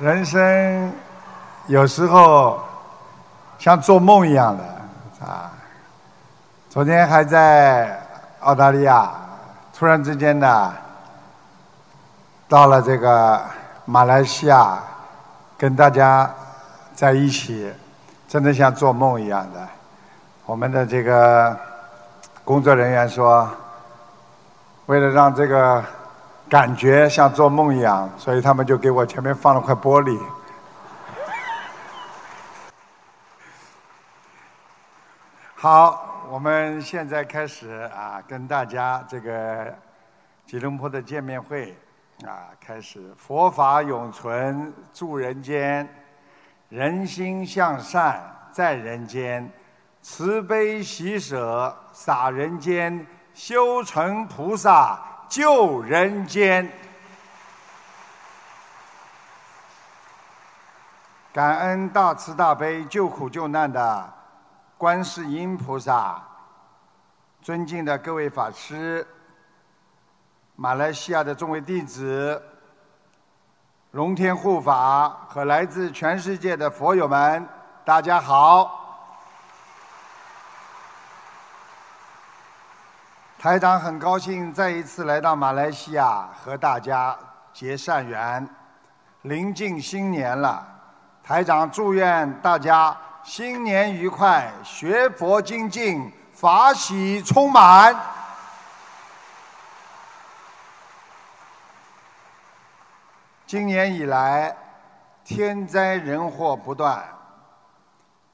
人生有时候像做梦一样的啊！昨天还在澳大利亚，突然之间呢，到了这个马来西亚，跟大家在一起，真的像做梦一样的。我们的这个工作人员说，为了让这个。感觉像做梦一样，所以他们就给我前面放了块玻璃。好，我们现在开始啊，跟大家这个吉隆坡的见面会啊，开始佛法永存住人间，人心向善在人间，慈悲喜舍洒人间，修成菩萨。救人间，感恩大慈大悲救苦救难的观世音菩萨，尊敬的各位法师，马来西亚的众位弟子，龙天护法和来自全世界的佛友们，大家好。台长很高兴再一次来到马来西亚和大家结善缘。临近新年了，台长祝愿大家新年愉快，学佛精进，法喜充满。今年以来，天灾人祸不断。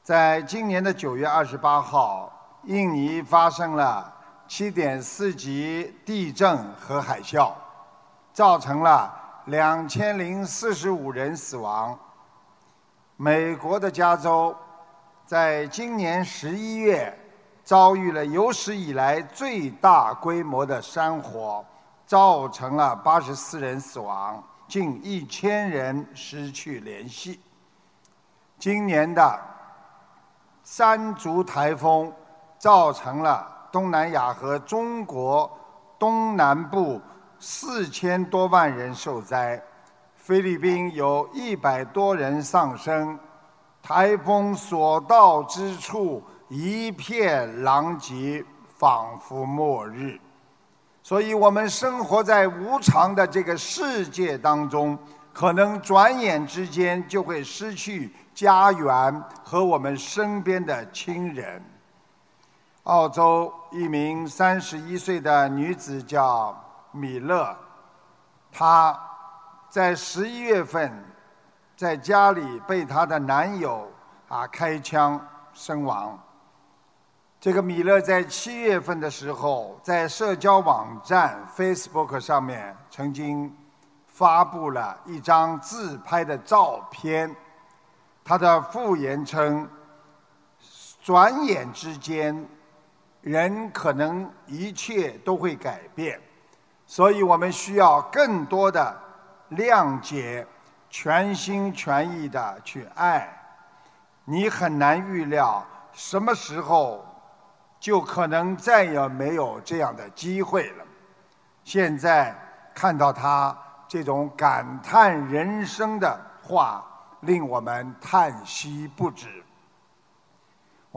在今年的九月二十八号，印尼发生了。七点四级地震和海啸，造成了两千零四十五人死亡。美国的加州，在今年十一月遭遇了有史以来最大规模的山火，造成了八十四人死亡，近一千人失去联系。今年的山竹台风造成了。东南亚和中国东南部四千多万人受灾，菲律宾有一百多人丧生，台风所到之处一片狼藉，仿佛末日。所以我们生活在无常的这个世界当中，可能转眼之间就会失去家园和我们身边的亲人。澳洲一名三十一岁的女子叫米勒，她在十一月份在家里被她的男友啊开枪身亡。这个米勒在七月份的时候，在社交网站 Facebook 上面曾经发布了一张自拍的照片，他的附言称：“转眼之间。”人可能一切都会改变，所以我们需要更多的谅解，全心全意的去爱。你很难预料什么时候就可能再也没有这样的机会了。现在看到他这种感叹人生的话，令我们叹息不止。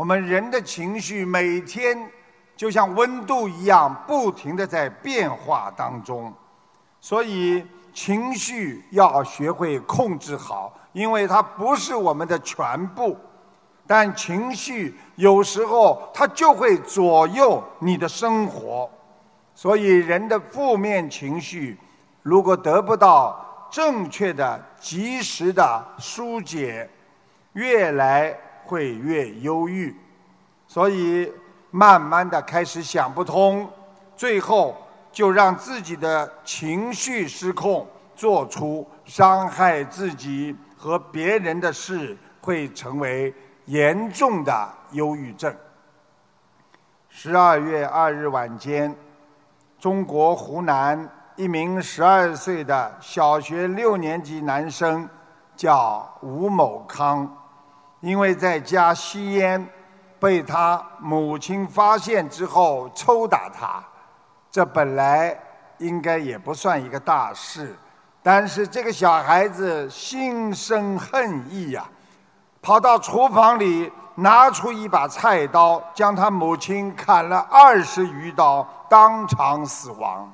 我们人的情绪每天就像温度一样，不停的在变化当中，所以情绪要学会控制好，因为它不是我们的全部，但情绪有时候它就会左右你的生活，所以人的负面情绪如果得不到正确的、及时的疏解，越来。会越忧郁，所以慢慢的开始想不通，最后就让自己的情绪失控，做出伤害自己和别人的事，会成为严重的忧郁症。十二月二日晚间，中国湖南一名十二岁的小学六年级男生，叫吴某康。因为在家吸烟，被他母亲发现之后抽打他，这本来应该也不算一个大事，但是这个小孩子心生恨意呀，跑到厨房里拿出一把菜刀，将他母亲砍了二十余刀，当场死亡。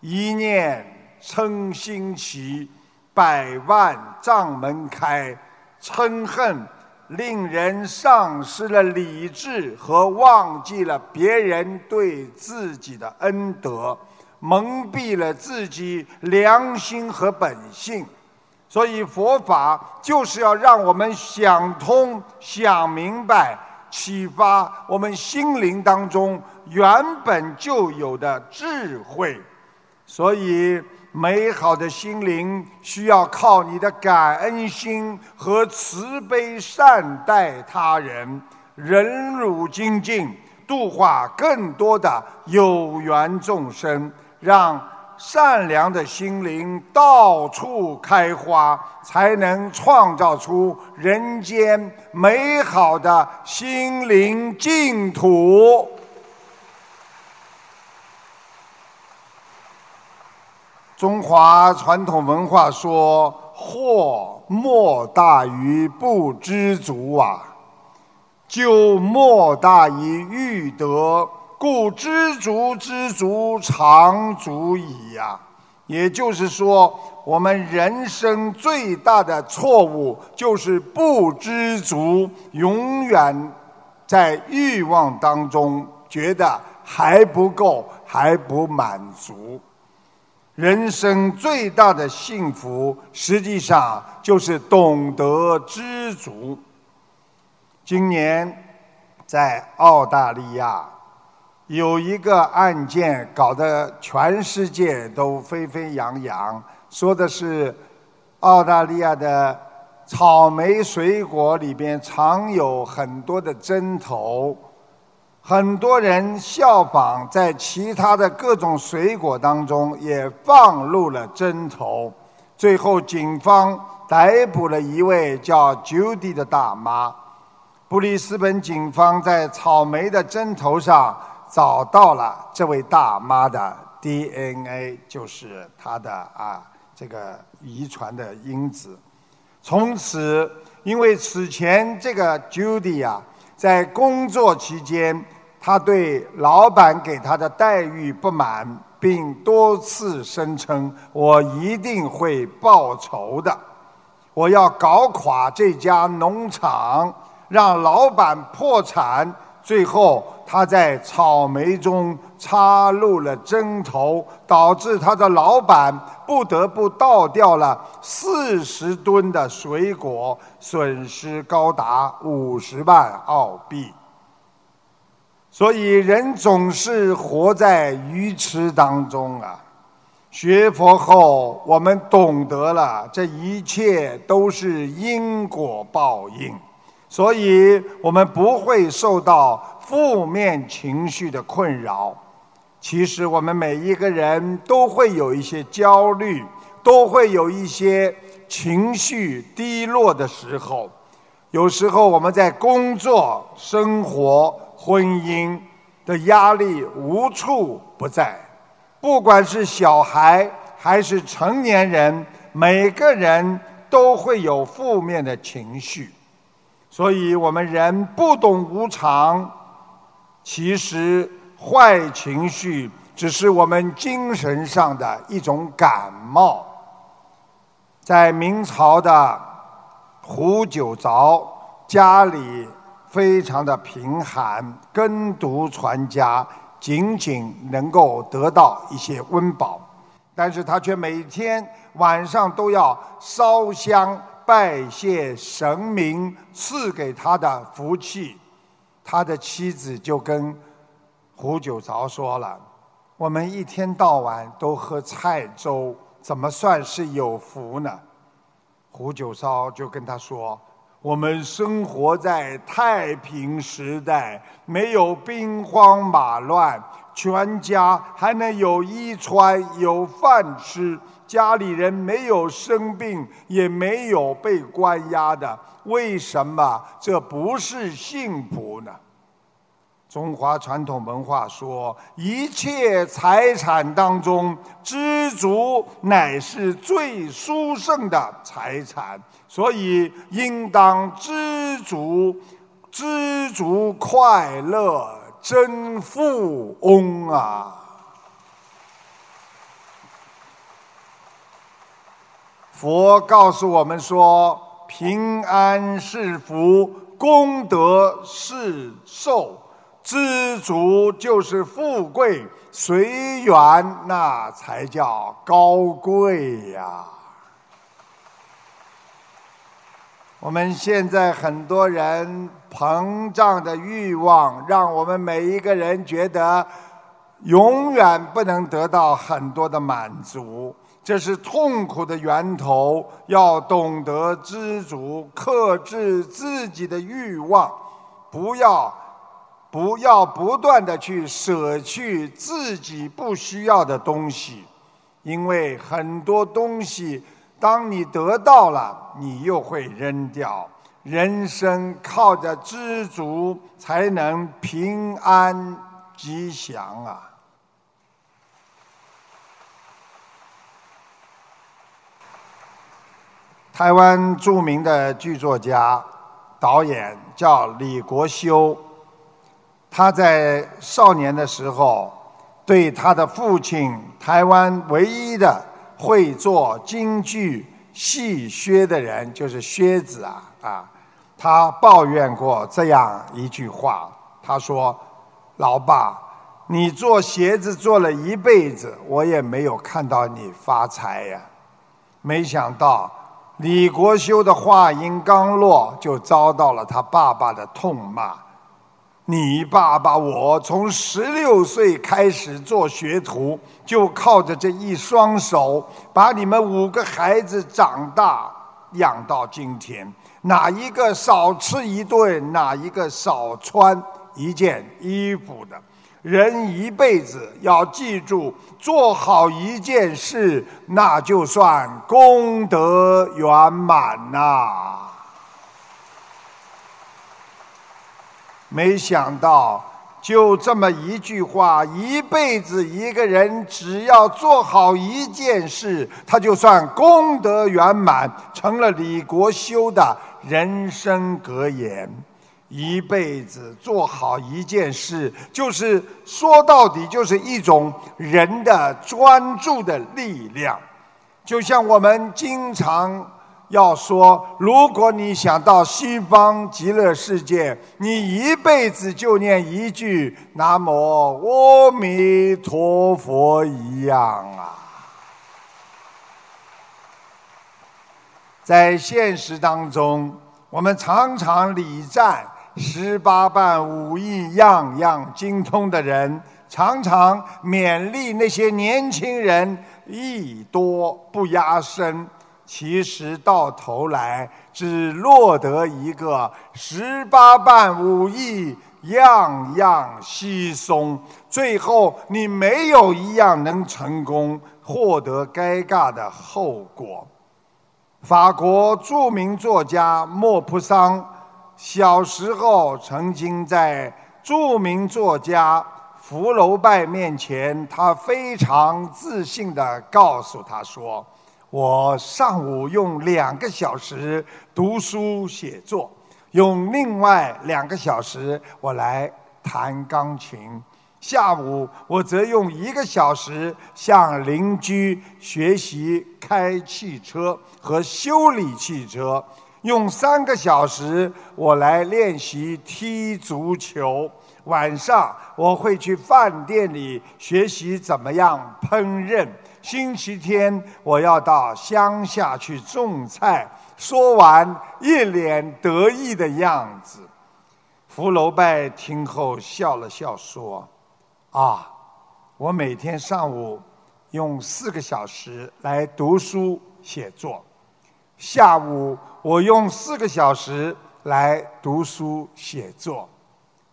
一念嗔心起，百万障门开。嗔恨令人丧失了理智和忘记了别人对自己的恩德。蒙蔽了自己良心和本性，所以佛法就是要让我们想通、想明白，启发我们心灵当中原本就有的智慧。所以，美好的心灵需要靠你的感恩心和慈悲善待他人，忍辱精进，度化更多的有缘众生。让善良的心灵到处开花，才能创造出人间美好的心灵净土。中华传统文化说：“祸莫大于不知足啊，就莫大于欲得。”故知足知足常足矣呀！也就是说，我们人生最大的错误就是不知足，永远在欲望当中觉得还不够，还不满足。人生最大的幸福，实际上就是懂得知足。今年在澳大利亚。有一个案件搞得全世界都沸沸扬扬，说的是澳大利亚的草莓水果里边藏有很多的针头，很多人效仿，在其他的各种水果当中也放入了针头，最后警方逮捕了一位叫 Judy 的大妈。布里斯本警方在草莓的针头上。找到了这位大妈的 DNA，就是她的啊这个遗传的因子。从此，因为此前这个 Judy 啊，在工作期间，他对老板给他的待遇不满，并多次声称：“我一定会报仇的，我要搞垮这家农场，让老板破产。”最后，他在草莓中插入了针头，导致他的老板不得不倒掉了四十吨的水果，损失高达五十万澳币。所以，人总是活在愚痴当中啊！学佛后，我们懂得了这一切都是因果报应。所以我们不会受到负面情绪的困扰。其实我们每一个人都会有一些焦虑，都会有一些情绪低落的时候。有时候我们在工作、生活、婚姻的压力无处不在。不管是小孩还是成年人，每个人都会有负面的情绪。所以我们人不懂无常，其实坏情绪只是我们精神上的一种感冒。在明朝的胡九凿家里非常的贫寒，耕读传家，仅仅能够得到一些温饱，但是他却每天晚上都要烧香。拜谢神明赐给他的福气，他的妻子就跟胡九凿说了：“我们一天到晚都喝菜粥，怎么算是有福呢？”胡九糟就跟他说：“我们生活在太平时代，没有兵荒马乱，全家还能有衣穿，有饭吃。”家里人没有生病，也没有被关押的，为什么这不是幸福呢？中华传统文化说，一切财产当中，知足乃是最殊胜的财产，所以应当知足，知足快乐真富翁啊！佛告诉我们说，平安是福，功德是寿。知足就是富贵，随缘那才叫高贵呀。我们现在很多人膨胀的欲望，让我们每一个人觉得永远不能得到很多的满足，这是痛苦的源头。要懂得知足，克制自己的欲望，不要。不要不断的去舍去自己不需要的东西，因为很多东西，当你得到了，你又会扔掉。人生靠着知足，才能平安吉祥啊！台湾著名的剧作家、导演叫李国修。他在少年的时候，对他的父亲台湾唯一的会做京剧戏靴的人，就是靴子啊啊，他抱怨过这样一句话，他说：“老爸，你做鞋子做了一辈子，我也没有看到你发财呀。”没想到李国修的话音刚落，就遭到了他爸爸的痛骂。你爸爸我从十六岁开始做学徒，就靠着这一双手把你们五个孩子长大养到今天。哪一个少吃一顿，哪一个少穿一件衣服的？人一辈子要记住，做好一件事，那就算功德圆满呐。没想到，就这么一句话，一辈子一个人只要做好一件事，他就算功德圆满，成了李国修的人生格言。一辈子做好一件事，就是说到底就是一种人的专注的力量。就像我们经常。要说，如果你想到西方极乐世界，你一辈子就念一句“南无阿弥陀佛”一样啊。在现实当中，我们常常礼赞十八般武艺样样精通的人，常常勉励那些年轻人艺多不压身。其实到头来只落得一个十八般武艺样样稀松，最后你没有一样能成功，获得尴尬的后果。法国著名作家莫泊桑小时候曾经在著名作家福楼拜面前，他非常自信地告诉他说。我上午用两个小时读书写作，用另外两个小时我来弹钢琴。下午我则用一个小时向邻居学习开汽车和修理汽车，用三个小时我来练习踢足球。晚上我会去饭店里学习怎么样烹饪。星期天我要到乡下去种菜。说完，一脸得意的样子。福楼拜听后笑了笑说：“啊，我每天上午用四个小时来读书写作，下午我用四个小时来读书写作，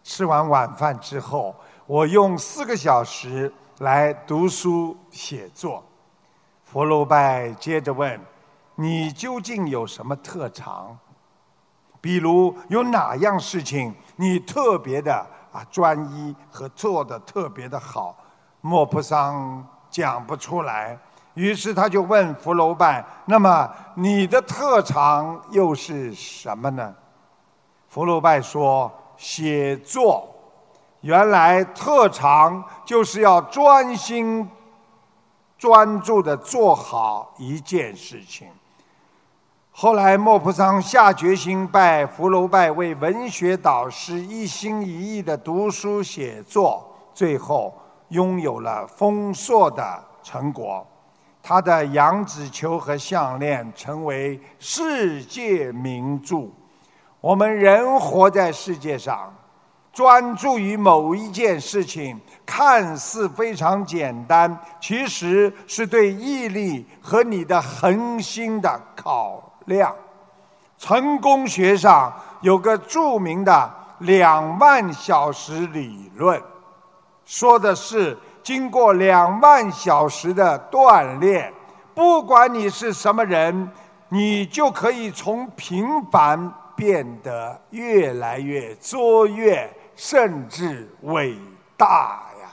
吃完晚饭之后，我用四个小时。”来读书写作，福楼拜接着问：“你究竟有什么特长？比如有哪样事情你特别的啊专一和做的特别的好。莫泊桑讲不出来，于是他就问福楼拜：“那么你的特长又是什么呢？”福楼拜说：“写作。”原来特长就是要专心、专注的做好一件事情。后来莫泊桑下决心拜福楼拜为文学导师，一心一意的读书写作，最后拥有了丰硕的成果。他的羊脂球和项链成为世界名著。我们人活在世界上。专注于某一件事情，看似非常简单，其实是对毅力和你的恒心的考量。成功学上有个著名的两万小时理论，说的是经过两万小时的锻炼，不管你是什么人，你就可以从平凡变得越来越卓越。甚至伟大呀！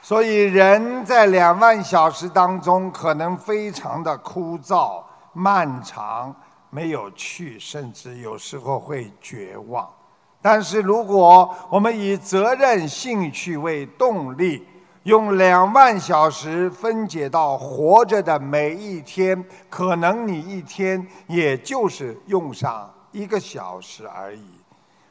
所以人在两万小时当中，可能非常的枯燥、漫长、没有趣，甚至有时候会绝望。但是如果我们以责任、兴趣为动力，用两万小时分解到活着的每一天，可能你一天也就是用上一个小时而已。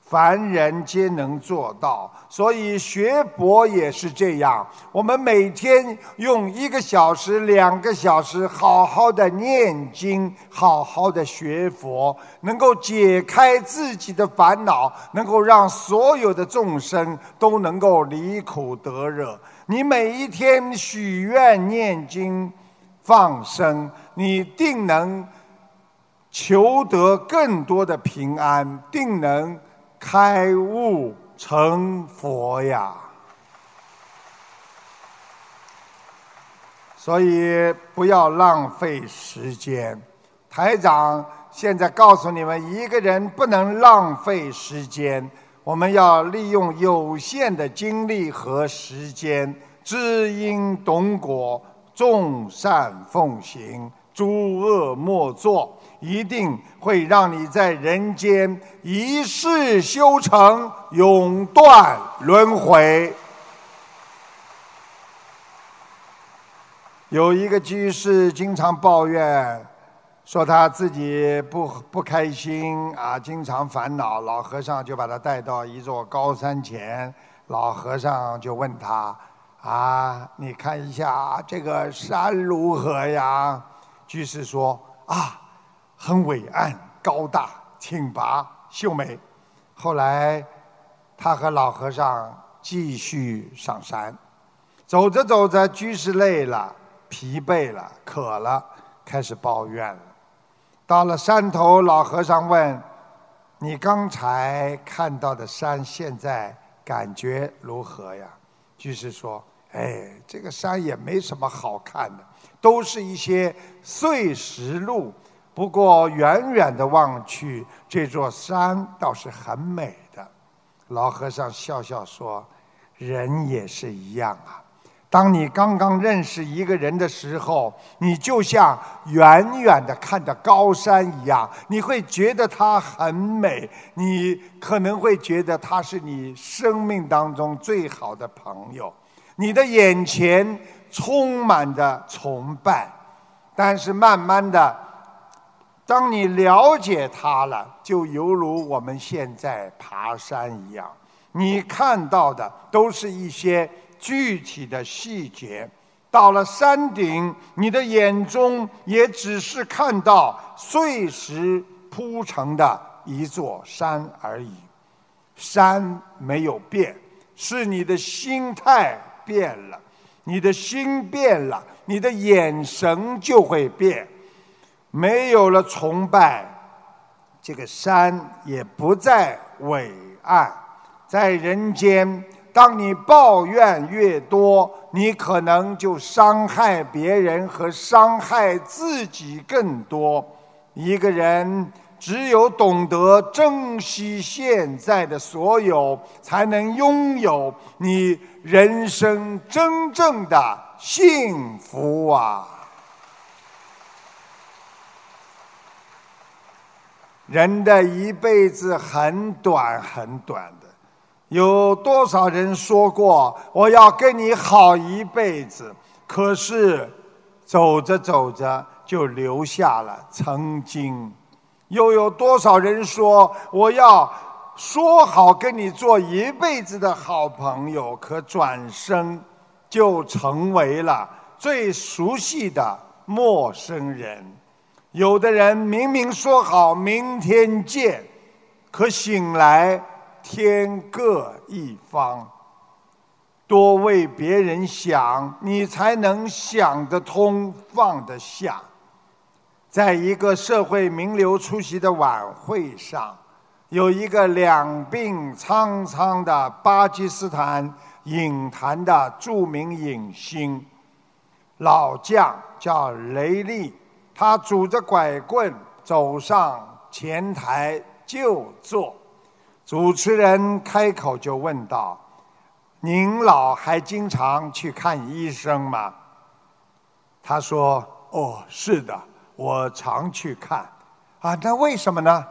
凡人皆能做到，所以学佛也是这样。我们每天用一个小时、两个小时，好好的念经，好好的学佛，能够解开自己的烦恼，能够让所有的众生都能够离苦得乐。你每一天许愿、念经、放生，你定能求得更多的平安，定能开悟成佛呀！所以不要浪费时间。台长现在告诉你们，一个人不能浪费时间。我们要利用有限的精力和时间，知因懂果，众善奉行，诸恶莫作，一定会让你在人间一世修成，永断轮回。有一个居士经常抱怨。说他自己不不开心啊，经常烦恼。老和尚就把他带到一座高山前，老和尚就问他：“啊，你看一下这个山如何呀？”居士说：“啊，很伟岸、高大、挺拔、秀美。”后来，他和老和尚继续上山，走着走着，居士累了、疲惫了、渴了，开始抱怨了。到了山头，老和尚问：“你刚才看到的山，现在感觉如何呀？”居士说：“哎，这个山也没什么好看的，都是一些碎石路。不过远远的望去，这座山倒是很美的。”老和尚笑笑说：“人也是一样啊。”当你刚刚认识一个人的时候，你就像远远的看着高山一样，你会觉得它很美，你可能会觉得他是你生命当中最好的朋友，你的眼前充满着崇拜。但是慢慢的，当你了解他了，就犹如我们现在爬山一样，你看到的都是一些。具体的细节，到了山顶，你的眼中也只是看到碎石铺成的一座山而已。山没有变，是你的心态变了。你的心变了，你的眼神就会变。没有了崇拜，这个山也不再伟岸，在人间。当你抱怨越多，你可能就伤害别人和伤害自己更多。一个人只有懂得珍惜现在的所有，才能拥有你人生真正的幸福啊！人的一辈子很短很短的，有多少人说过我要跟你好一辈子？可是走着走着就留下了曾经。又有多少人说我要说好跟你做一辈子的好朋友？可转身就成为了最熟悉的陌生人。有的人明明说好明天见，可醒来天各一方。多为别人想，你才能想得通、放得下。在一个社会名流出席的晚会上，有一个两鬓苍苍的巴基斯坦影坛的著名影星，老将叫雷利。他拄着拐棍走上前台就坐，主持人开口就问道：“您老还经常去看医生吗？”他说：“哦，是的，我常去看。啊，那为什么呢？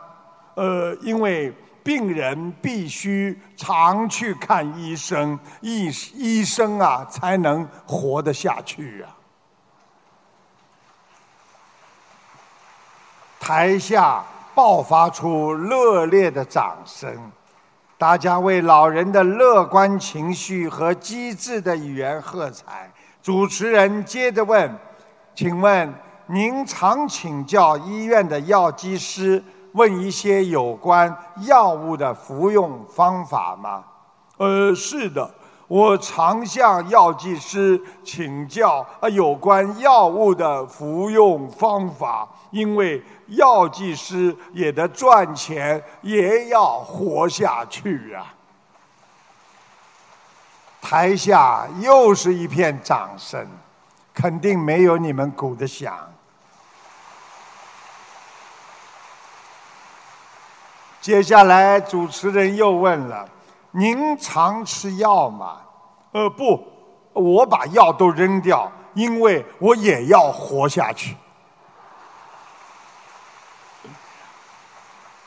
呃，因为病人必须常去看医生，医医生啊才能活得下去啊。”台下爆发出热烈的掌声，大家为老人的乐观情绪和机智的语言喝彩。主持人接着问：“请问您常请教医院的药剂师，问一些有关药物的服用方法吗？”“呃，是的，我常向药剂师请教啊有关药物的服用方法，因为。”药剂师也得赚钱，也要活下去啊！台下又是一片掌声，肯定没有你们鼓的响。接下来主持人又问了：“您常吃药吗？”“呃，不，我把药都扔掉，因为我也要活下去。”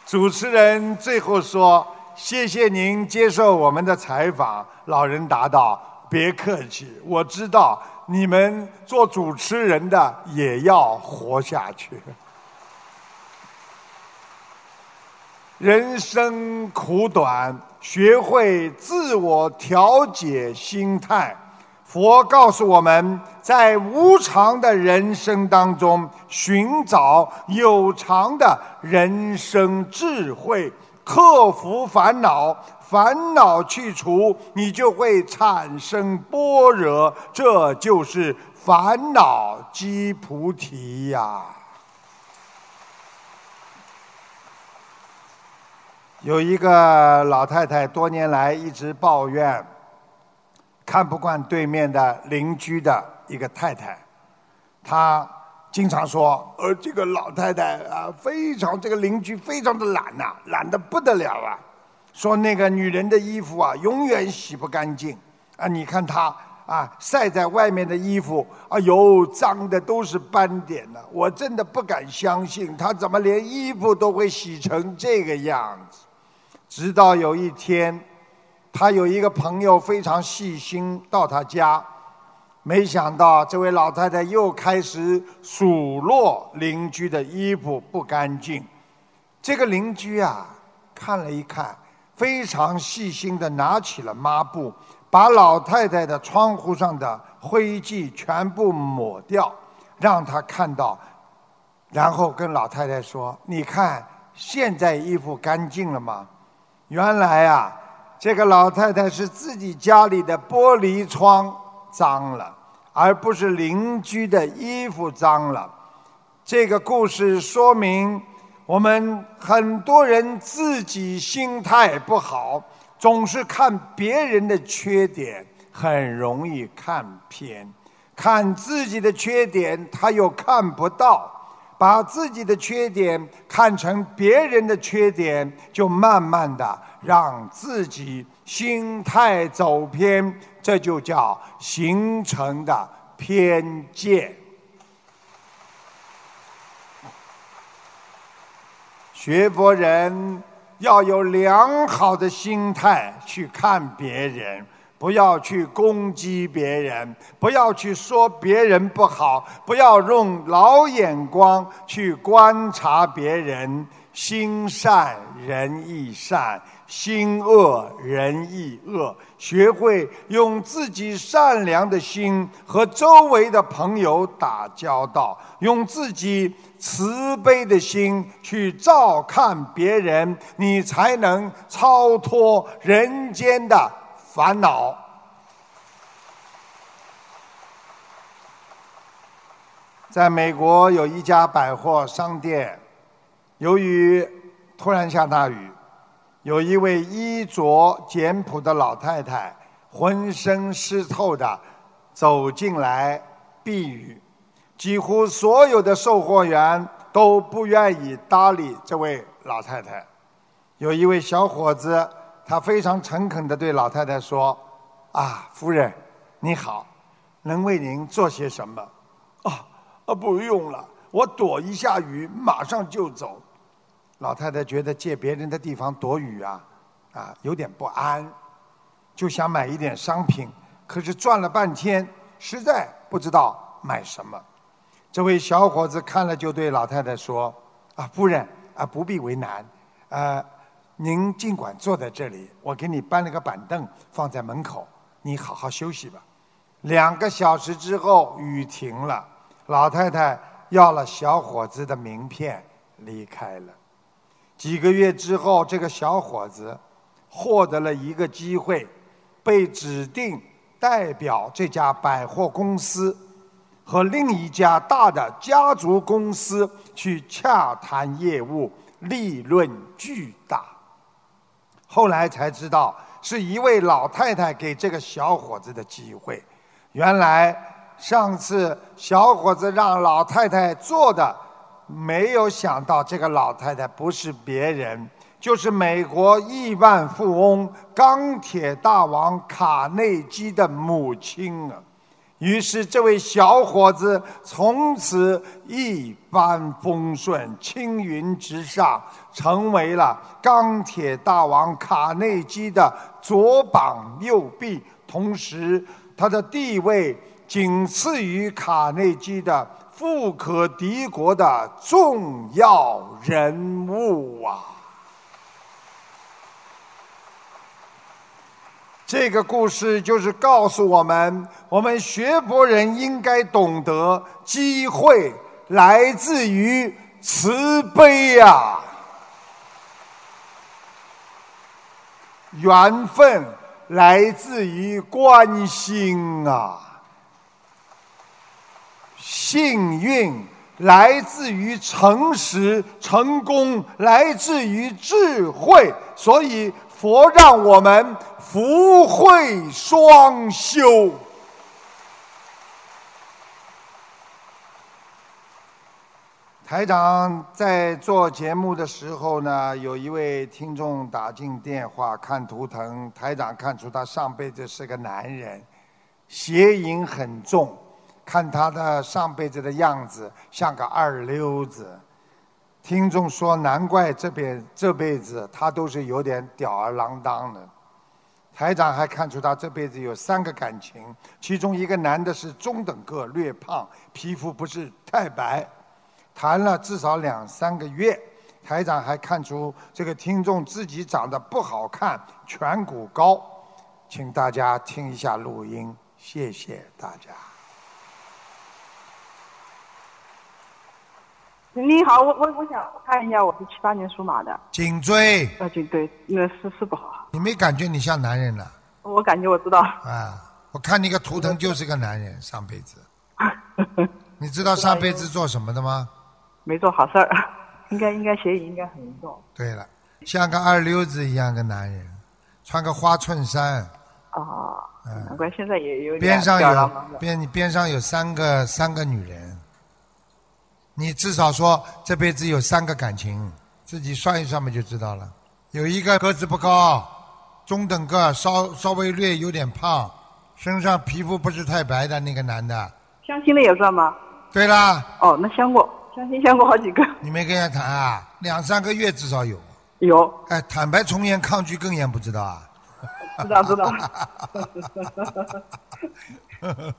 主持人最后说：“谢谢您接受我们的采访。”老人答道：“别客气，我知道你们做主持人的也要活下去。人生苦短，学会自我调节心态。”佛告诉我们在无常的人生当中寻找有常的人生智慧，克服烦恼，烦恼去除，你就会产生般若，这就是烦恼即菩提呀。有一个老太太多年来一直抱怨。看不惯对面的邻居的一个太太，她经常说：“呃，这个老太太啊，非常这个邻居非常的懒呐，懒得不得了啊。说那个女人的衣服啊，永远洗不干净啊。你看她啊，晒在外面的衣服，哎呦，脏的都是斑点呢。我真的不敢相信，她怎么连衣服都会洗成这个样子。直到有一天。”他有一个朋友非常细心，到他家，没想到这位老太太又开始数落邻居的衣服不干净。这个邻居啊，看了一看，非常细心的拿起了抹布，把老太太的窗户上的灰迹全部抹掉，让她看到，然后跟老太太说：“你看，现在衣服干净了吗？”原来啊。这个老太太是自己家里的玻璃窗脏了，而不是邻居的衣服脏了。这个故事说明，我们很多人自己心态不好，总是看别人的缺点，很容易看偏；看自己的缺点，他又看不到。把自己的缺点看成别人的缺点，就慢慢的让自己心态走偏，这就叫形成的偏见。学佛人要有良好的心态去看别人。不要去攻击别人，不要去说别人不好，不要用老眼光去观察别人。心善人亦善，心恶人亦恶。学会用自己善良的心和周围的朋友打交道，用自己慈悲的心去照看别人，你才能超脱人间的。烦恼。在美国有一家百货商店，由于突然下大雨，有一位衣着简朴的老太太，浑身湿透的走进来避雨。几乎所有的售货员都不愿意搭理这位老太太。有一位小伙子。他非常诚恳地对老太太说：“啊，夫人，你好，能为您做些什么？”“啊，啊，不用了，我躲一下雨，马上就走。”老太太觉得借别人的地方躲雨啊，啊，有点不安，就想买一点商品，可是转了半天，实在不知道买什么。这位小伙子看了就对老太太说：“啊，夫人，啊，不必为难，呃。”您尽管坐在这里，我给你搬了个板凳放在门口，你好好休息吧。两个小时之后，雨停了，老太太要了小伙子的名片，离开了。几个月之后，这个小伙子获得了一个机会，被指定代表这家百货公司和另一家大的家族公司去洽谈业务，利润巨大。后来才知道，是一位老太太给这个小伙子的机会。原来上次小伙子让老太太做的，没有想到这个老太太不是别人，就是美国亿万富翁、钢铁大王卡内基的母亲啊。于是，这位小伙子从此一帆风顺、青云直上，成为了钢铁大王卡内基的左膀右臂，同时他的地位仅次于卡内基的富可敌国的重要人物啊！这个故事就是告诉我们：我们学佛人应该懂得，机会来自于慈悲呀，缘分来自于关心啊，幸运来自于诚实，成功来自于智慧。所以佛让我们。福慧双修。台长在做节目的时候呢，有一位听众打进电话看图腾，台长看出他上辈子是个男人，邪淫很重，看他的上辈子的样子像个二流子。听众说，难怪这边这辈子他都是有点吊儿郎当的。台长还看出他这辈子有三个感情，其中一个男的是中等个、略胖，皮肤不是太白，谈了至少两三个月。台长还看出这个听众自己长得不好看，颧骨高，请大家听一下录音，谢谢大家。你好，我我我想看一下，我是七八年属马的。颈椎。啊，颈椎，那是是不好。你没感觉你像男人了？我感觉我知道。啊，我看你个图腾就是个男人，上辈子。你知道上辈子做什么的吗？没做好事儿，应该应该嫌疑应该很严重。对了，像个二流子一样的男人，穿个花衬衫。啊。难怪现在也有边上有边边上有三个三个女人。你至少说这辈子有三个感情，自己算一算嘛就知道了。有一个个子不高，中等个，稍稍微略有点胖，身上皮肤不是太白的那个男的。相亲的也算吗？对啦。哦，那相过，相亲相过好几个。你没跟人家谈啊？两三个月至少有。有。哎，坦白从严，抗拒更严，不知道啊？知道知道。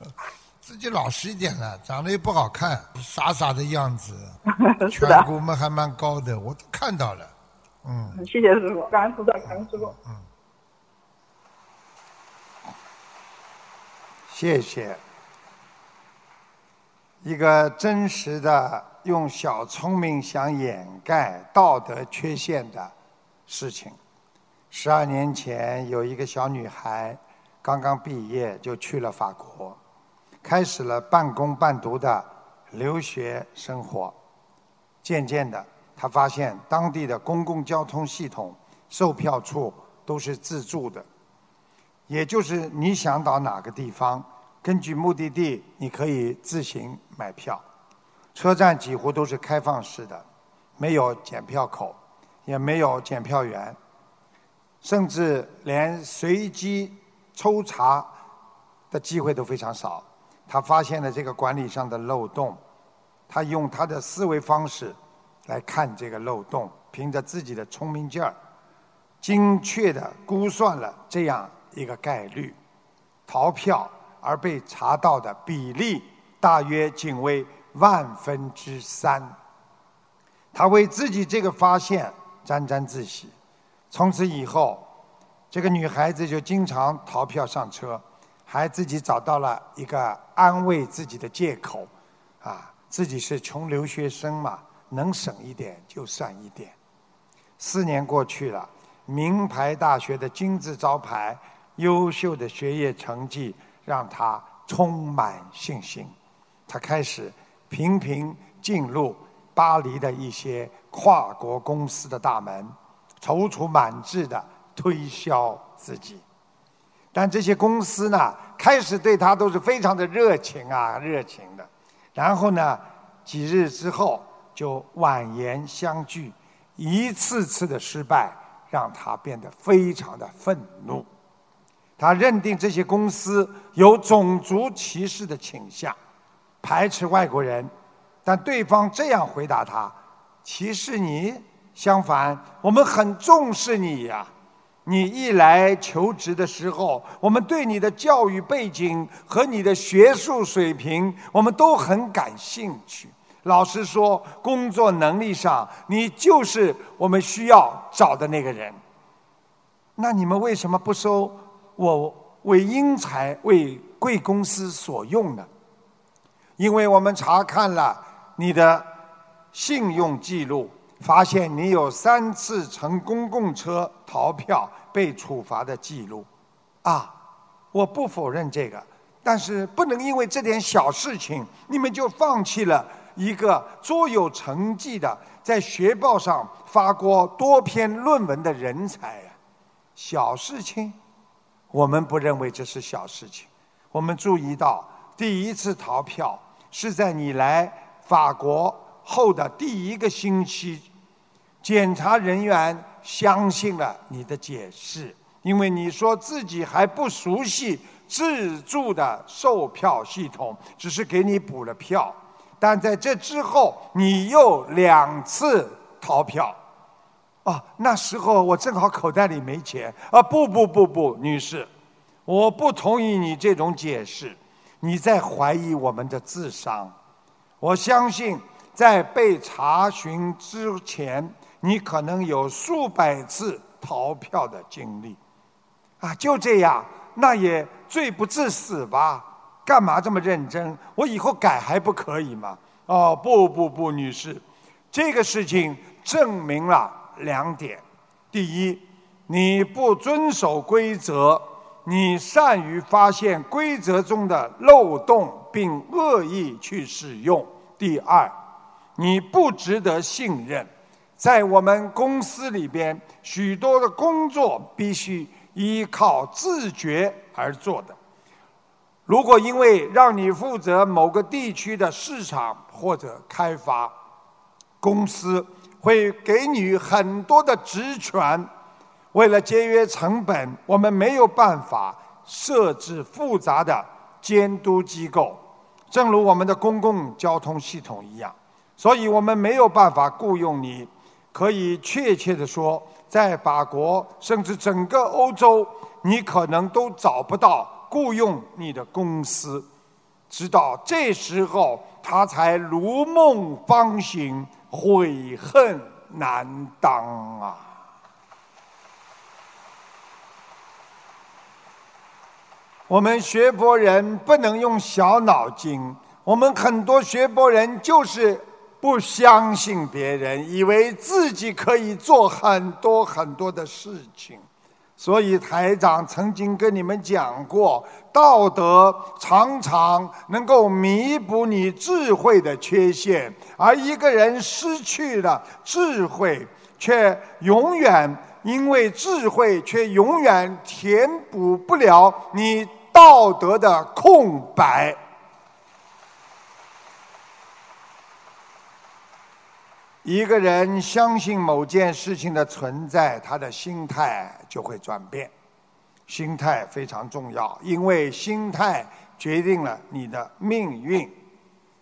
自己老实一点了，长得又不好看，傻傻的样子，颧骨嘛还蛮高的，我都看到了。嗯。谢谢师傅，感恩菩萨，感恩师傅。嗯。谢谢。一个真实的用小聪明想掩盖道德缺陷的事情。十二年前，有一个小女孩刚刚毕业就去了法国，开始了半工半读的留学生活。渐渐的，她发现当地的公共交通系统售票处都是自助的，也就是你想到哪个地方。根据目的地，你可以自行买票。车站几乎都是开放式的，没有检票口，也没有检票员，甚至连随机抽查的机会都非常少。他发现了这个管理上的漏洞，他用他的思维方式来看这个漏洞，凭着自己的聪明劲儿，精确地估算了这样一个概率：逃票。而被查到的比例大约仅为万分之三。他为自己这个发现沾沾自喜。从此以后，这个女孩子就经常逃票上车，还自己找到了一个安慰自己的借口：啊，自己是穷留学生嘛，能省一点就算一点。四年过去了，名牌大学的金字招牌，优秀的学业成绩。让他充满信心，他开始频频进入巴黎的一些跨国公司的大门，踌躇满志的推销自己。但这些公司呢，开始对他都是非常的热情啊，热情的。然后呢，几日之后就婉言相拒，一次次的失败让他变得非常的愤怒。他认定这些公司有种族歧视的倾向，排斥外国人，但对方这样回答他：“歧视你？相反，我们很重视你呀！你一来求职的时候，我们对你的教育背景和你的学术水平，我们都很感兴趣。老实说，工作能力上，你就是我们需要找的那个人。那你们为什么不收？”我为英才为贵公司所用的，因为我们查看了你的信用记录，发现你有三次乘公共车逃票被处罚的记录。啊，我不否认这个，但是不能因为这点小事情，你们就放弃了一个卓有成绩的，在学报上发过多篇论文的人才啊！小事情。我们不认为这是小事情。我们注意到，第一次逃票是在你来法国后的第一个星期，检查人员相信了你的解释，因为你说自己还不熟悉自助的售票系统，只是给你补了票。但在这之后，你又两次逃票。啊，那时候我正好口袋里没钱。啊，不不不不，女士，我不同意你这种解释，你在怀疑我们的智商。我相信，在被查询之前，你可能有数百次逃票的经历。啊，就这样，那也罪不至死吧？干嘛这么认真？我以后改还不可以吗？哦，不不不，女士，这个事情证明了。两点：第一，你不遵守规则，你善于发现规则中的漏洞并恶意去使用；第二，你不值得信任。在我们公司里边，许多的工作必须依靠自觉而做的。如果因为让你负责某个地区的市场或者开发，公司会给你很多的职权。为了节约成本，我们没有办法设置复杂的监督机构，正如我们的公共交通系统一样。所以我们没有办法雇佣你。可以确切的说，在法国甚至整个欧洲，你可能都找不到雇佣你的公司。直到这时候，他才如梦方醒，悔恨难当啊！我们学佛人不能用小脑筋，我们很多学佛人就是不相信别人，以为自己可以做很多很多的事情。所以台长曾经跟你们讲过，道德常常能够弥补你智慧的缺陷，而一个人失去了智慧，却永远因为智慧却永远填补不了你。道德的空白。一个人相信某件事情的存在，他的心态就会转变。心态非常重要，因为心态决定了你的命运。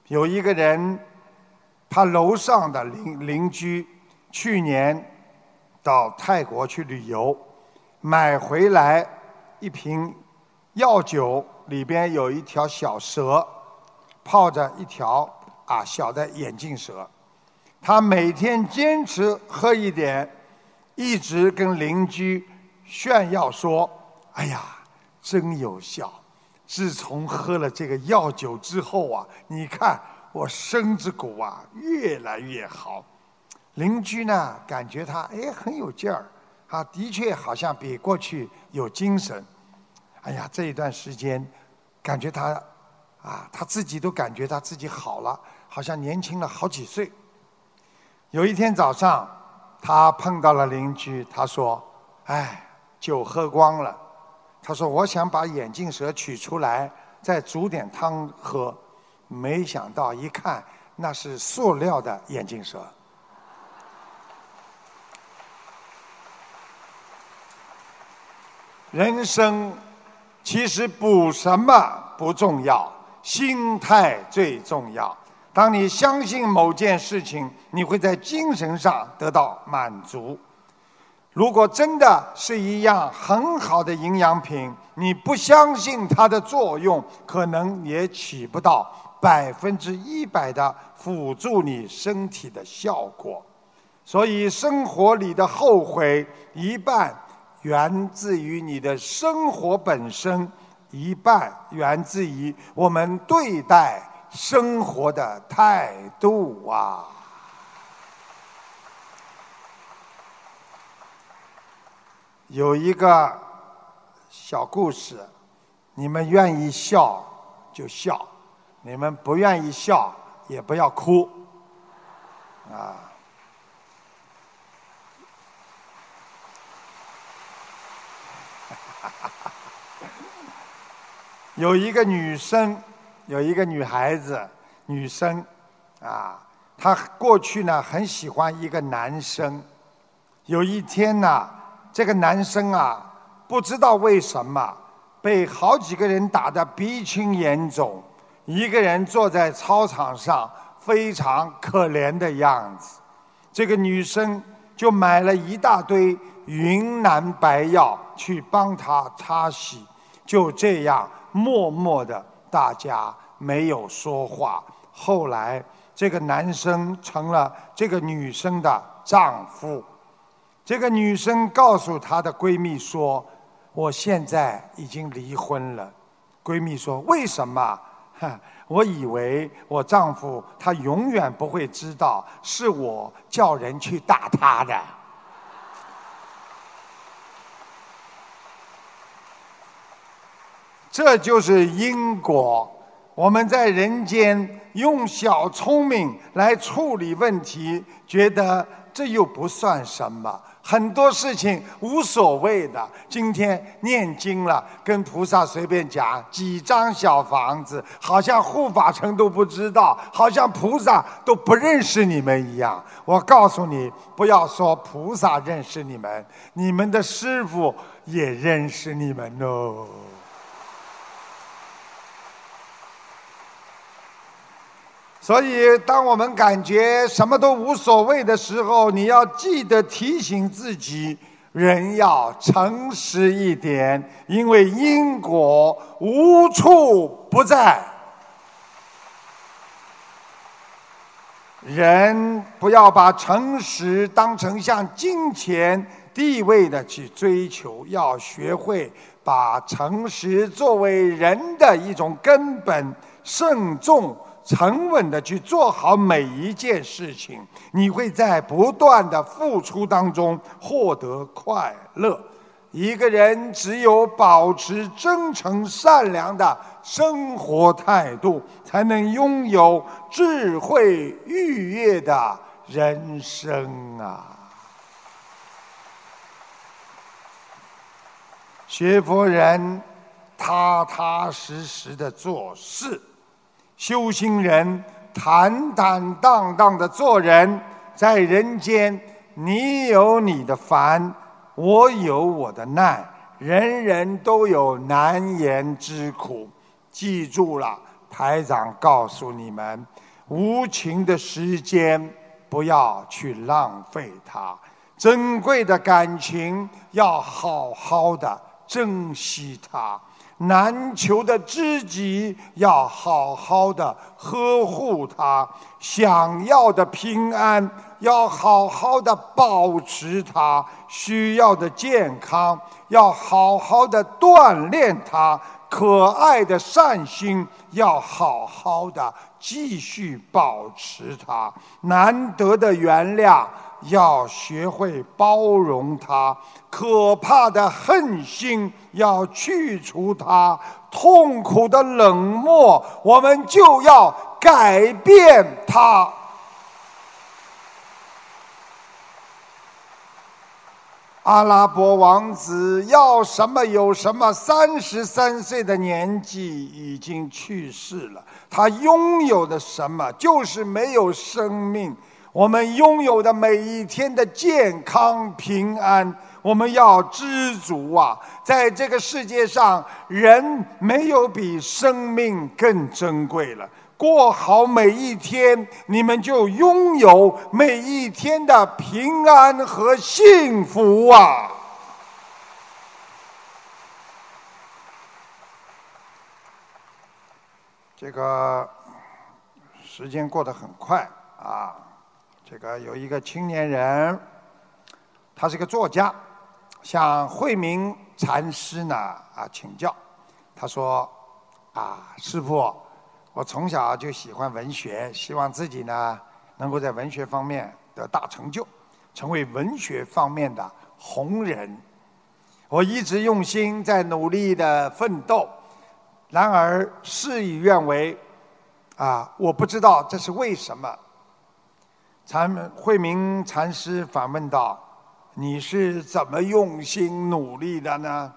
有一个人，他楼上的邻邻居去年到泰国去旅游，买回来一瓶。药酒里边有一条小蛇，泡着一条啊小的眼镜蛇，他每天坚持喝一点，一直跟邻居炫耀说：“哎呀，真有效！自从喝了这个药酒之后啊，你看我身子骨啊越来越好。”邻居呢感觉他哎很有劲儿，啊的确好像比过去有精神。哎呀，这一段时间，感觉他，啊，他自己都感觉他自己好了，好像年轻了好几岁。有一天早上，他碰到了邻居，他说：“哎，酒喝光了。”他说：“我想把眼镜蛇取出来，再煮点汤喝。”没想到一看，那是塑料的眼镜蛇。人生。其实补什么不重要，心态最重要。当你相信某件事情，你会在精神上得到满足。如果真的是一样很好的营养品，你不相信它的作用，可能也起不到百分之一百的辅助你身体的效果。所以，生活里的后悔一半。源自于你的生活本身，一半源自于我们对待生活的态度啊。有一个小故事，你们愿意笑就笑，你们不愿意笑也不要哭，啊。有一个女生，有一个女孩子，女生，啊，她过去呢很喜欢一个男生。有一天呢，这个男生啊，不知道为什么被好几个人打得鼻青眼肿，一个人坐在操场上，非常可怜的样子。这个女生就买了一大堆云南白药去帮他擦洗，就这样。默默的，大家没有说话。后来，这个男生成了这个女生的丈夫。这个女生告诉她的闺蜜说：“我现在已经离婚了。”闺蜜说：“为什么？”哈，我以为我丈夫他永远不会知道是我叫人去打他的。这就是因果。我们在人间用小聪明来处理问题，觉得这又不算什么。很多事情无所谓的。今天念经了，跟菩萨随便讲几张小房子，好像护法神都不知道，好像菩萨都不认识你们一样。我告诉你，不要说菩萨认识你们，你们的师傅也认识你们哦。所以，当我们感觉什么都无所谓的时候，你要记得提醒自己，人要诚实一点，因为因果无处不在。人不要把诚实当成像金钱、地位的去追求，要学会把诚实作为人的一种根本，慎重。沉稳的去做好每一件事情，你会在不断的付出当中获得快乐。一个人只有保持真诚善良的生活态度，才能拥有智慧愉悦的人生啊！学佛人踏踏实实的做事。修行人坦坦荡荡的做人，在人间，你有你的烦，我有我的难，人人都有难言之苦。记住了，台长告诉你们：无情的时间不要去浪费它，珍贵的感情要好好的珍惜它。难求的知己，要好好的呵护他；想要的平安，要好好的保持他；需要的健康，要好好的锻炼他；可爱的善心，要好好的继续保持他；难得的原谅。要学会包容他，可怕的恨心要去除他，痛苦的冷漠我们就要改变他。阿拉伯王子要什么有什么，三十三岁的年纪已经去世了，他拥有的什么就是没有生命。我们拥有的每一天的健康平安，我们要知足啊！在这个世界上，人没有比生命更珍贵了。过好每一天，你们就拥有每一天的平安和幸福啊！这个时间过得很快啊！这个有一个青年人，他是个作家，向慧明禅师呢啊请教。他说：“啊，师傅，我从小就喜欢文学，希望自己呢能够在文学方面得大成就，成为文学方面的红人。我一直用心在努力的奋斗，然而事与愿违。啊，我不知道这是为什么。”禅慧明禅师反问道：“你是怎么用心努力的呢？”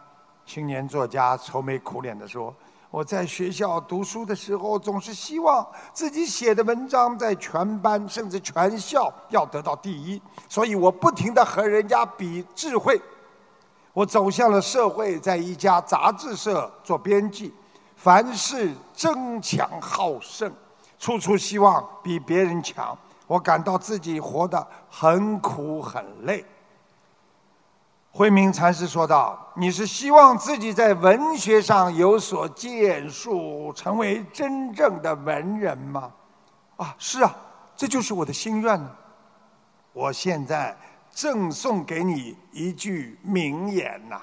青年作家愁眉苦脸地说：“我在学校读书的时候，总是希望自己写的文章在全班甚至全校要得到第一，所以我不停地和人家比智慧。我走向了社会，在一家杂志社做编辑，凡事争强好胜，处处希望比别人强。”我感到自己活得很苦很累。慧明禅师说道：“你是希望自己在文学上有所建树，成为真正的文人吗？”啊，是啊，这就是我的心愿呢。我现在赠送给你一句名言呐：“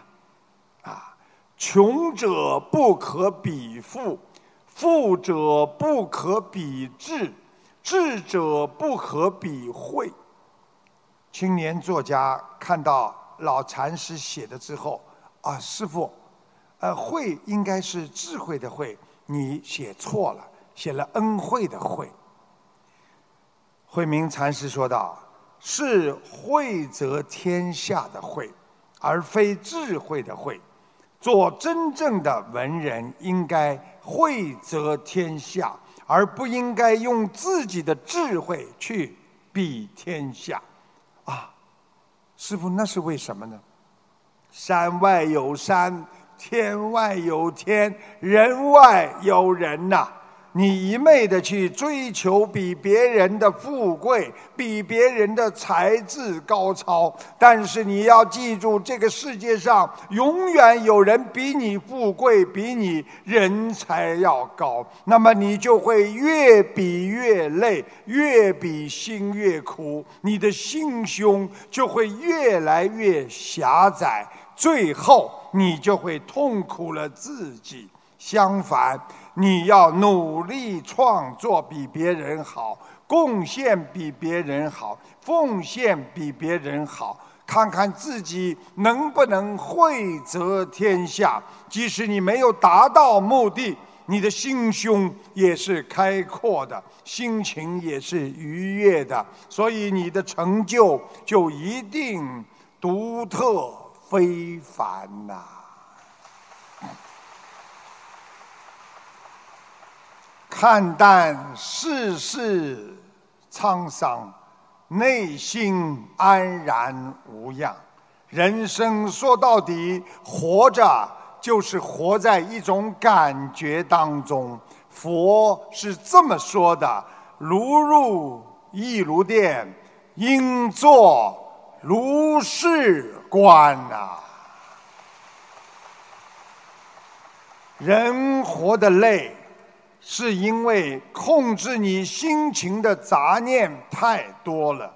啊，穷者不可比富，富者不可比智。”智者不可比慧。青年作家看到老禅师写的之后，啊，师傅，呃，慧应该是智慧的慧，你写错了，写了恩惠的惠。慧明禅师说道：“是惠泽天下的惠，而非智慧的慧。做真正的文人，应该惠泽天下，而不应该用自己的智慧去比天下。啊，师傅，那是为什么呢？山外有山，天外有天，人外有人呐。你一昧的去追求比别人的富贵，比别人的才智高超，但是你要记住，这个世界上永远有人比你富贵，比你人才要高，那么你就会越比越累，越比心越苦，你的心胸就会越来越狭窄，最后你就会痛苦了自己。相反。你要努力创作比别人好，贡献比别人好，奉献比别人好，看看自己能不能惠泽天下。即使你没有达到目的，你的心胸也是开阔的，心情也是愉悦的，所以你的成就就一定独特非凡呐。看淡世事沧桑，内心安然无恙。人生说到底，活着就是活在一种感觉当中。佛是这么说的：“如入亦如电，应作如是观呐。”人活得累。是因为控制你心情的杂念太多了，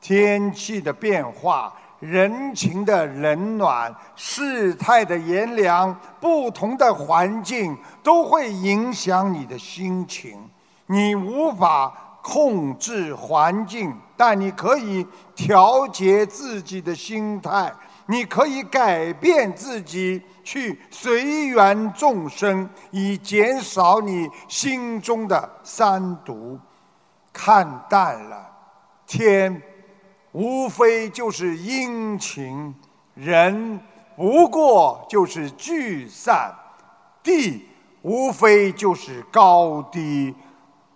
天气的变化、人情的冷暖、事态的炎凉，不同的环境都会影响你的心情。你无法控制环境，但你可以调节自己的心态。你可以改变自己，去随缘众生，以减少你心中的三毒。看淡了，天无非就是阴晴，人不过就是聚散，地无非就是高低。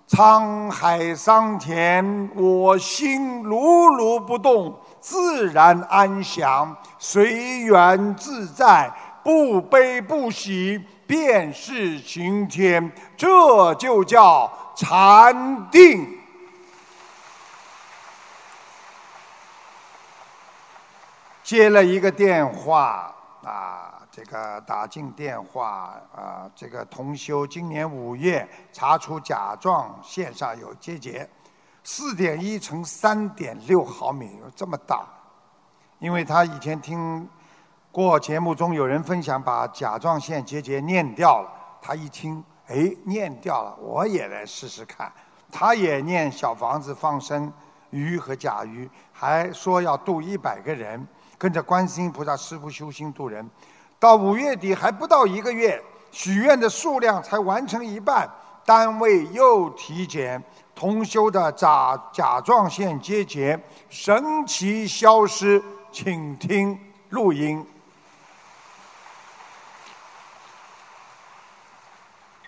沧海桑田，我心如如不动，自然安详，随缘自在，不悲不喜，便是晴天。这就叫禅定。接了一个电话啊。这个打进电话啊，这个同修今年五月查出甲状腺上有结节，四点一乘三点六毫米，有这么大。因为他以前听过节目中有人分享把甲状腺结节念掉了，他一听，哎，念掉了，我也来试试看。他也念小房子放生鱼和甲鱼，还说要渡一百个人，跟着观世音菩萨师父修心渡人。到五月底还不到一个月，许愿的数量才完成一半，单位又体检，同修的甲甲状腺结节神奇消失，请听录音。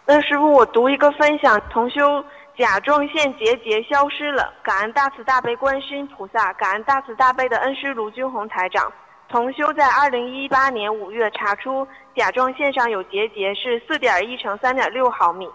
那师傅，我读一个分享，同修甲状腺结节消失了，感恩大慈大悲观世音菩萨，感恩大慈大悲的恩师卢军宏台长。同修在二零一八年五月查出甲状腺上有结节，是四点一乘三点六毫米。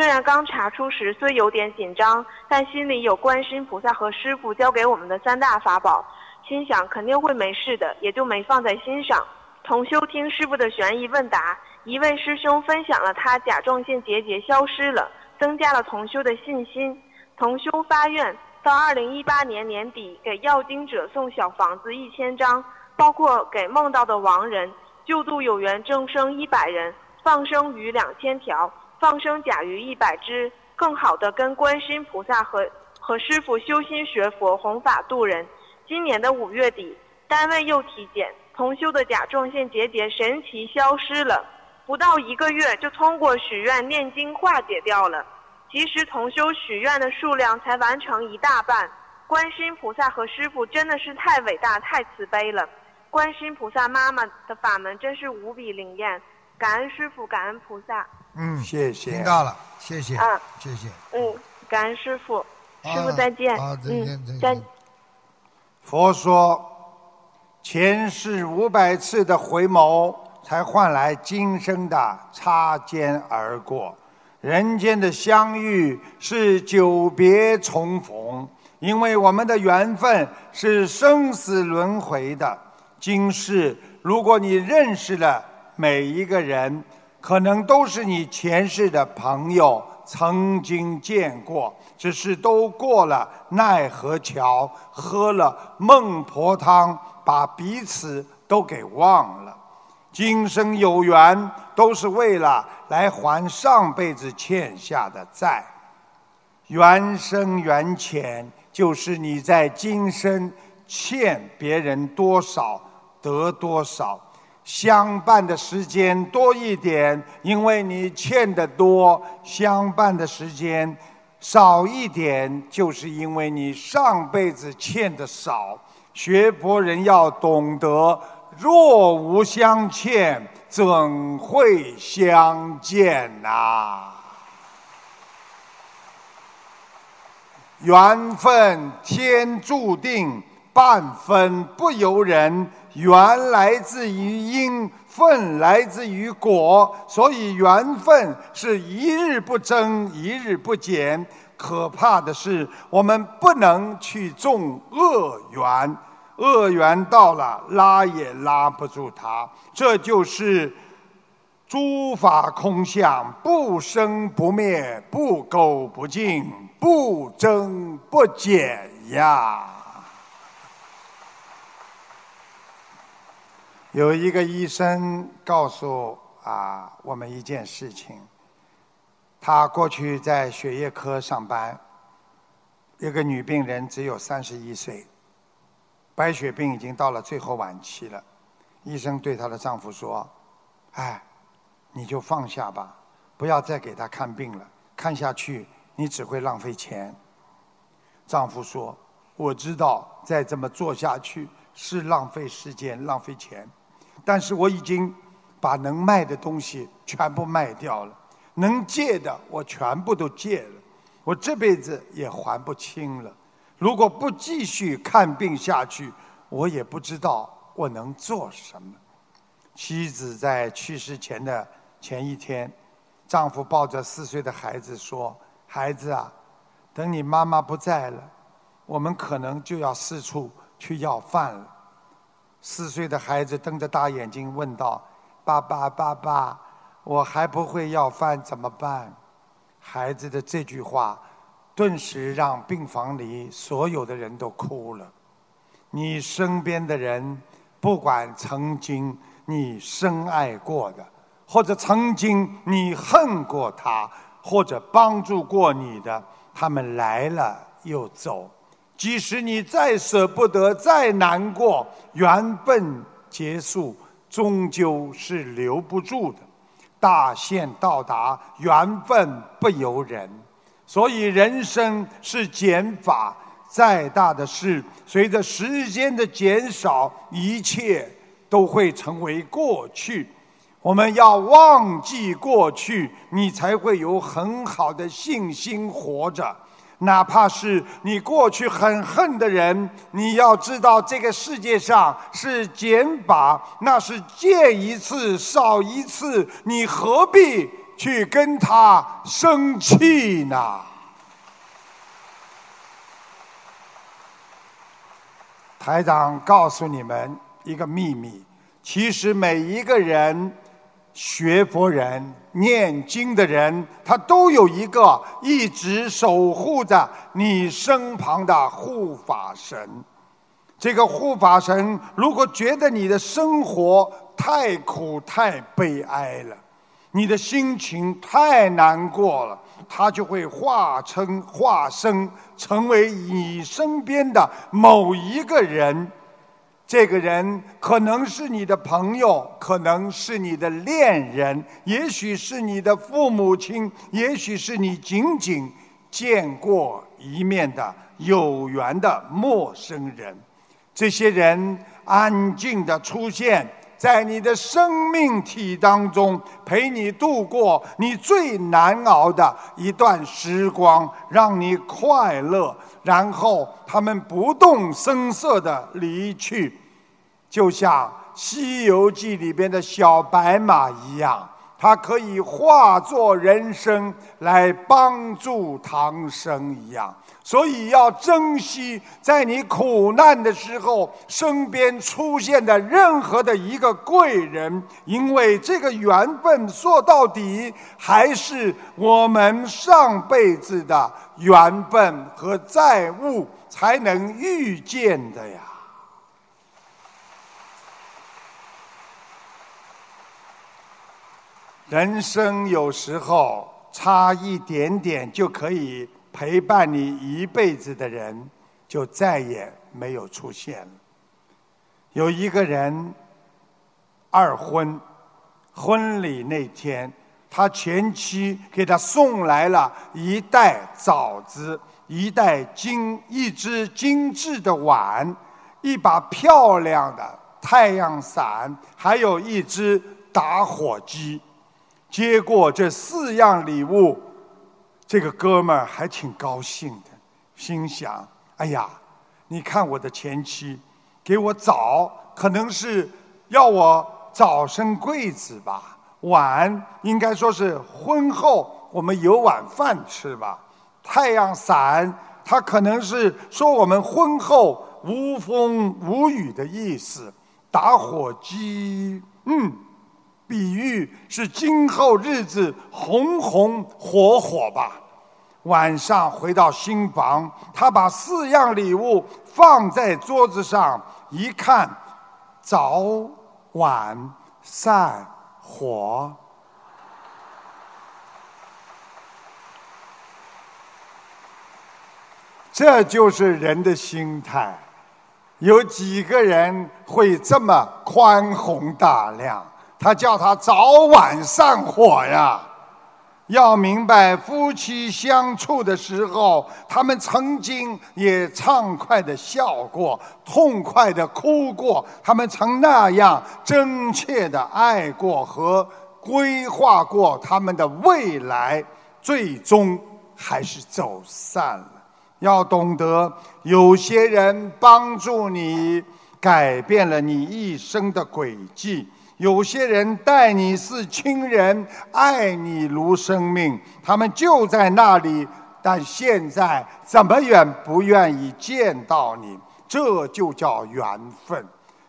虽然刚查出时虽有点紧张，但心里有观世音菩萨和师傅教给我们的三大法宝，心想肯定会没事的，也就没放在心上。同修听师傅的悬疑问答，一位师兄分享了他甲状腺结节消失了，增加了同修的信心。同修发愿到二零一八年年底给要经者送小房子一千张。包括给梦到的亡人救度有缘众生一百人，放生鱼两千条，放生甲鱼一百只，更好的跟观世音菩萨和和师傅修心学佛弘法度人。今年的五月底，单位又体检，同修的甲状腺结节神奇消失了，不到一个月就通过许愿念经化解掉了。其实同修许愿的数量才完成一大半，观世音菩萨和师傅真的是太伟大、太慈悲了。观世音菩萨妈妈的法门真是无比灵验，感恩师傅，感恩菩萨。嗯，谢谢听到了，谢谢，啊谢谢。嗯，感恩师傅，师傅再见。好，再见，嗯，再见。佛说，前世五百次的回眸，才换来今生的擦肩而过。人间的相遇是久别重逢，因为我们的缘分是生死轮回的。今世，如果你认识了每一个人，可能都是你前世的朋友，曾经见过，只是都过了奈何桥，喝了孟婆汤，把彼此都给忘了。今生有缘，都是为了来还上辈子欠下的债。缘深缘浅，就是你在今生欠别人多少得多少。相伴的时间多一点，因为你欠的多；相伴的时间少一点，就是因为你上辈子欠的少。学佛人要懂得，若无相欠，怎会相见呐、缘分天注定，半分不由人。缘来自于因，份来自于果，所以缘分是一日不增，一日不减。可怕的是，我们不能去种恶缘，恶缘到了，拉也拉不住它。这就是诸法空相，不生不灭，不垢不净，不增不减呀。有一个医生告诉啊我们一件事情，他过去在血液科上班，一个女病人只有三十一岁，白血病已经到了最后晚期了。医生对她的丈夫说：“哎，你就放下吧，不要再给她看病了，看下去你只会浪费钱。”丈夫说：“我知道再这么做下去是浪费时间、浪费钱，但是我已经把能卖的东西全部卖掉了，能借的我全部都借了，我这辈子也还不清了。如果不继续看病下去，我也不知道我能做什么。”妻子在去世前的前一天，丈夫抱着四岁的孩子说：“孩子啊，等你妈妈不在了，我们可能就要四处去要饭了。”四岁的孩子瞪着大眼睛问道：“爸爸，爸爸，我还不会要饭怎么办？”孩子的这句话，顿时让病房里所有的人都哭了。你身边的人，不管曾经你深爱过的，或者曾经你恨过他，或者帮助过你的，他们来了又走。即使你再舍不得，再难过，缘分结束，终究是留不住的。大限到达，缘分不由人。所以人生是减法，再大的事，随着时间的减少，一切都会成为过去。我们要忘记过去，你才会有很好的信心活着。哪怕是你过去很恨的人，你要知道，这个世界上是减法，那是借一次少一次，你何必去跟他生气呢？台长告诉你们一个秘密：其实每一个人。学佛人、念经的人，他都有一个一直守护着你身旁的护法神。这个护法神如果觉得你的生活太苦、太悲哀了，你的心情太难过了，他就会化成化身，成为你身边的某一个人。这个人可能是你的朋友，可能是你的恋人，也许是你的父母亲，也许是你仅仅见过一面的有缘的陌生人。这些人安静的出现在你的生命体当中，陪你度过你最难熬的一段时光，让你快乐。然后他们不动声色的离去，就像《西游记》里边的小白马一样。他可以化作人生来帮助唐僧一样，所以要珍惜在你苦难的时候身边出现的任何的一个贵人，因为这个缘分说到底还是我们上辈子的缘分和债务才能遇见的呀。人生有时候差一点点就可以陪伴你一辈子的人，就再也没有出现了。有一个人二婚，婚礼那天，他前妻给他送来了一袋枣子、一袋精、一只精致的碗、一把漂亮的太阳伞，还有一只打火机。接过这四样礼物，这个哥们儿还挺高兴的，心想：“哎呀，你看我的前妻给我枣，可能是要我早生贵子吧；晚应该说是婚后我们有碗饭吃吧；太阳伞，它可能是说我们婚后无风无雨的意思；打火机，嗯。”比喻是今后日子红红火火吧。晚上回到新房，他把四样礼物放在桌子上，一看，早晚散火，这就是人的心态。有几个人会这么宽宏大量？他叫他早晚散伙呀！要明白，夫妻相处的时候，他们曾经也畅快的笑过，痛快的哭过，他们曾那样真切的爱过和规划过他们的未来，最终还是走散了。要懂得，有些人帮助你，改变了你一生的轨迹。有些人待你是亲人，爱你如生命，他们就在那里，但现在怎么也不愿意见到你，这就叫缘分。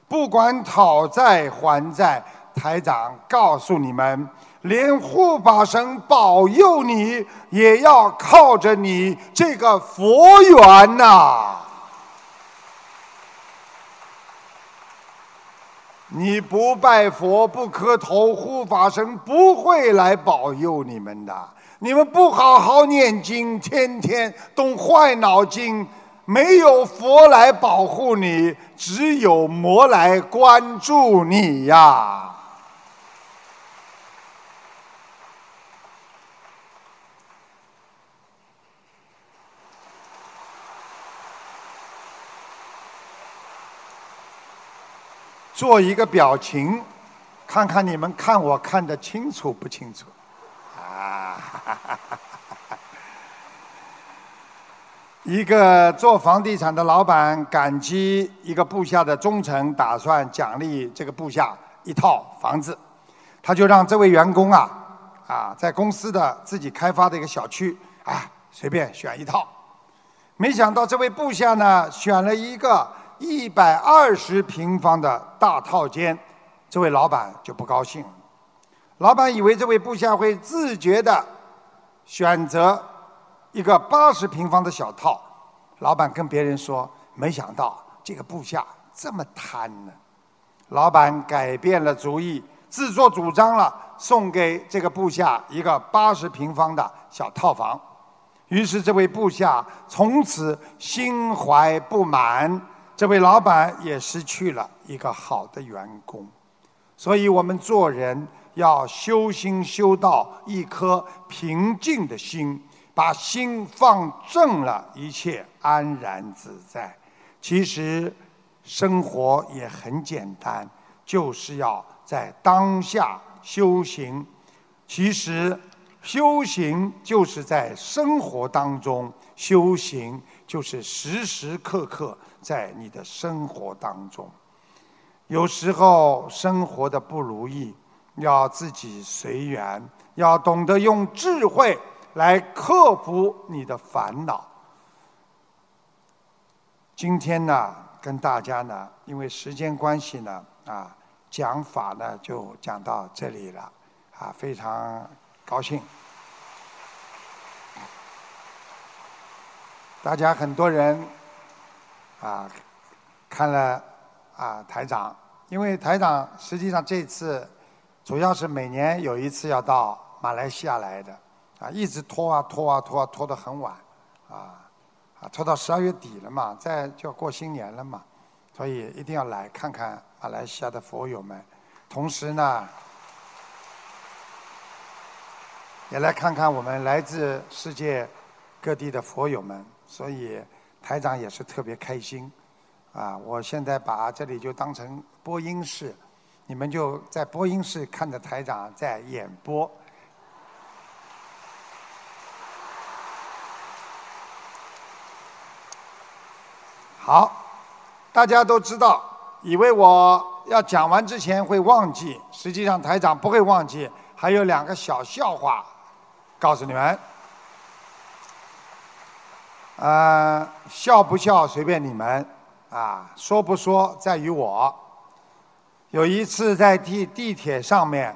不管讨债还债，台长告诉你们，连护法神保佑你，也要靠着你这个佛缘呐。你不拜佛不磕头，护法神不会来保佑你们的。你们不好好念经，天天动坏脑筋，没有佛来保护你，只有魔来关注你呀。做一个表情，看看你们看我看得清楚不清楚？啊！一个做房地产的老板感激一个部下的忠诚，打算奖励这个部下一套房子，他就让这位员工啊啊，在公司的自己开发的一个小区啊，随便选一套。没想到这位部下呢，选了一个。一百二十平方的大套间，这位老板就不高兴。老板以为这位部下会自觉的选择一个八十平方的小套。老板跟别人说：“没想到这个部下这么贪呢。”老板改变了主意，自作主张了，送给这个部下一个八十平方的小套房。于是这位部下从此心怀不满。这位老板也失去了一个好的员工，所以我们做人要修心修到一颗平静的心，把心放正了，一切安然自在。其实生活也很简单，就是要在当下修行。其实修行就是在生活当中修行，就是时时刻刻在你的生活当中。有时候生活的不如意，要自己随缘，要懂得用智慧来克服你的烦恼。今天呢，跟大家呢，因为时间关系呢，啊，讲法呢就讲到这里了，啊，非常高兴。大家很多人啊看了啊台长。因为台长实际上这次主要是每年有一次要到马来西亚来的，啊，一直拖啊拖啊拖啊拖得很晚，啊，啊拖到十二月底了嘛，再就要过新年了嘛，所以一定要来看看马来西亚的佛友们，同时呢，也来看看我们来自世界各地的佛友们，所以台长也是特别开心。啊，我现在把这里就当成播音室，你们就在播音室看着台长在演播。好，大家都知道，以为我要讲完之前会忘记，实际上台长不会忘记，还有两个小笑话，告诉你们。呃，笑不笑随便你们。啊，说不说在于我。有一次在地地铁上面，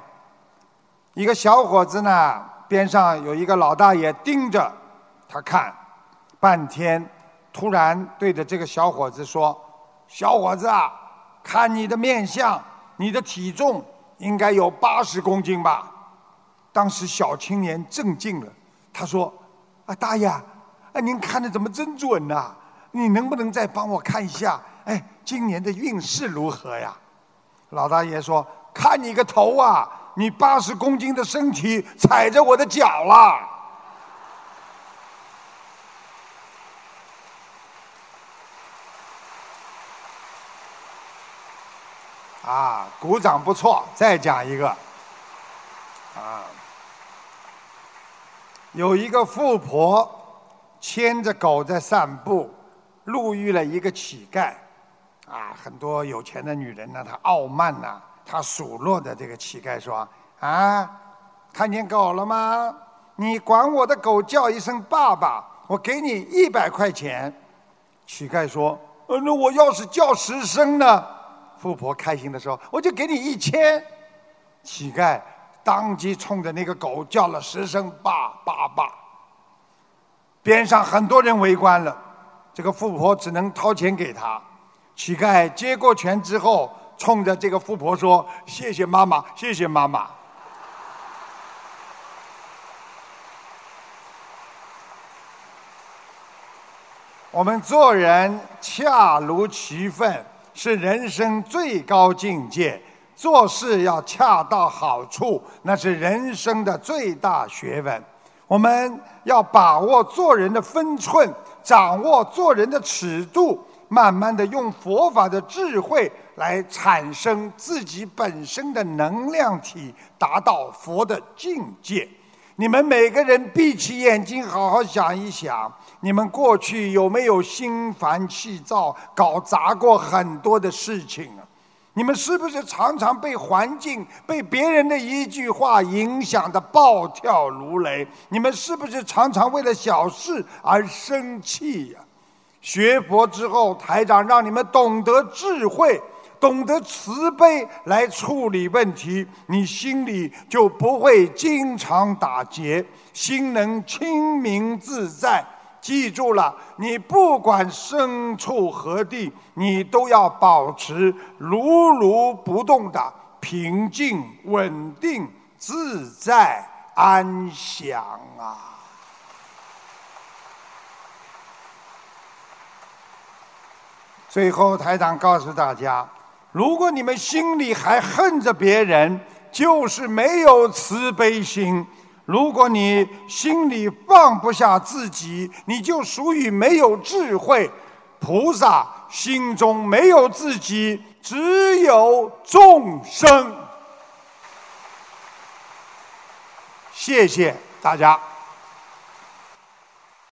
一个小伙子呢，边上有一个老大爷盯着他看，半天，突然对着这个小伙子说：“小伙子啊，看你的面相，你的体重应该有八十公斤吧？”当时小青年震惊了，他说：“啊，大爷，那，您看的怎么真准呐？”你能不能再帮我看一下？哎，今年的运势如何呀？老大爷说：“看你个头啊！你八十公斤的身体踩着我的脚了。”啊，鼓掌不错，再讲一个。啊，有一个富婆牵着狗在散步。路遇了一个乞丐，啊，很多有钱的女人呢，她傲慢呐，她数落的这个乞丐说：“啊，看见狗了吗？你管我的狗叫一声爸爸，我给你一百块钱。”乞丐说：“呃，那我要是叫十声呢？”富婆开心的说：“我就给你一千。”乞丐当即冲着那个狗叫了十声“爸爸爸”，边上很多人围观了。这个富婆只能掏钱给他，乞丐接过钱之后，冲着这个富婆说：“谢谢妈妈，谢谢妈妈。”我们做人恰如其分是人生最高境界，做事要恰到好处，那是人生的最大学问。我们要把握做人的分寸。掌握做人的尺度，慢慢的用佛法的智慧来产生自己本身的能量体，达到佛的境界。你们每个人闭起眼睛，好好想一想，你们过去有没有心烦气躁，搞砸过很多的事情啊？你们是不是常常被环境、被别人的一句话影响的暴跳如雷？你们是不是常常为了小事而生气呀？学佛之后，台长让你们懂得智慧，懂得慈悲来处理问题，你心里就不会经常打结，心能清明自在。记住了，你不管身处何地，你都要保持如如不动的平静、稳定、自在、安详啊！最后，台长告诉大家：如果你们心里还恨着别人，就是没有慈悲心。如果你心里放不下自己，你就属于没有智慧。菩萨心中没有自己，只有众生。谢谢大家。